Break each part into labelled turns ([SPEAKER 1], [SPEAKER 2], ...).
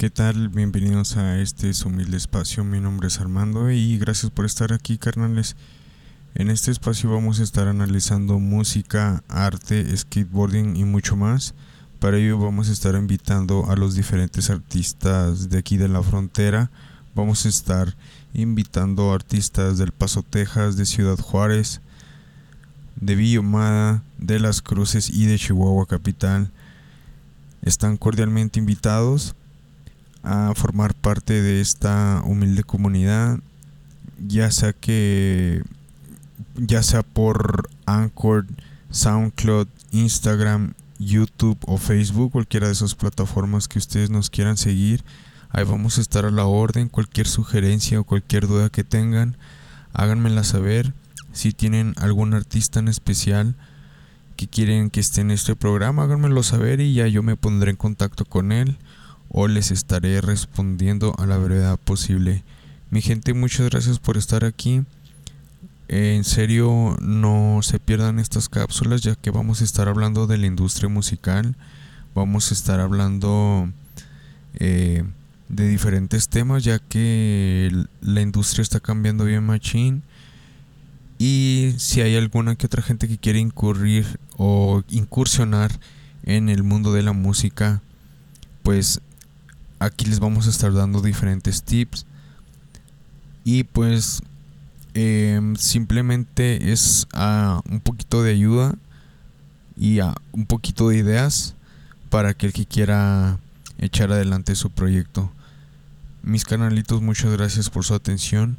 [SPEAKER 1] ¿Qué tal? Bienvenidos a este humilde espacio. Mi nombre es Armando y gracias por estar aquí, carnales. En este espacio vamos a estar analizando música, arte, skateboarding y mucho más. Para ello vamos a estar invitando a los diferentes artistas de aquí de la frontera. Vamos a estar invitando a artistas del Paso, Texas, de Ciudad Juárez, de Villomada, de Las Cruces y de Chihuahua Capital. Están cordialmente invitados a formar parte de esta humilde comunidad, ya sea que ya sea por Anchor, SoundCloud, Instagram, YouTube o Facebook, cualquiera de esas plataformas que ustedes nos quieran seguir. Ahí vamos a estar a la orden, cualquier sugerencia o cualquier duda que tengan, háganmela saber. Si tienen algún artista en especial que quieren que esté en este programa, háganmelo saber y ya yo me pondré en contacto con él o les estaré respondiendo a la brevedad posible. Mi gente, muchas gracias por estar aquí. En serio, no se pierdan estas cápsulas ya que vamos a estar hablando de la industria musical. Vamos a estar hablando eh, de diferentes temas ya que la industria está cambiando bien machine. Y si hay alguna que otra gente que quiere incurrir o incursionar en el mundo de la música, pues aquí les vamos a estar dando diferentes tips y pues em, simplemente es a un poquito de ayuda y a un poquito de ideas para aquel que quiera echar adelante su proyecto. Mis canalitos, muchas gracias por su atención.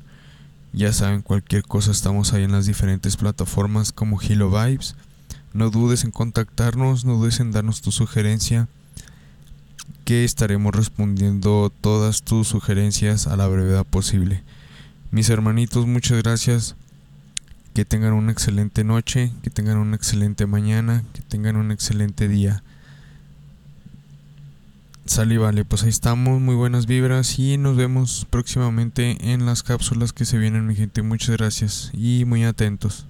[SPEAKER 1] Ya saben, cualquier cosa estamos ahí en las diferentes plataformas como Hilo Vibes. No dudes en contactarnos, no dudes en darnos tu sugerencia que estaremos respondiendo todas tus sugerencias a la brevedad posible. Mis hermanitos, muchas gracias. Que tengan una excelente noche, que tengan una excelente mañana, que tengan un excelente día. Sale vale, pues ahí estamos, muy buenas vibras y nos vemos próximamente en las cápsulas que se vienen, mi gente. Muchas gracias y muy atentos.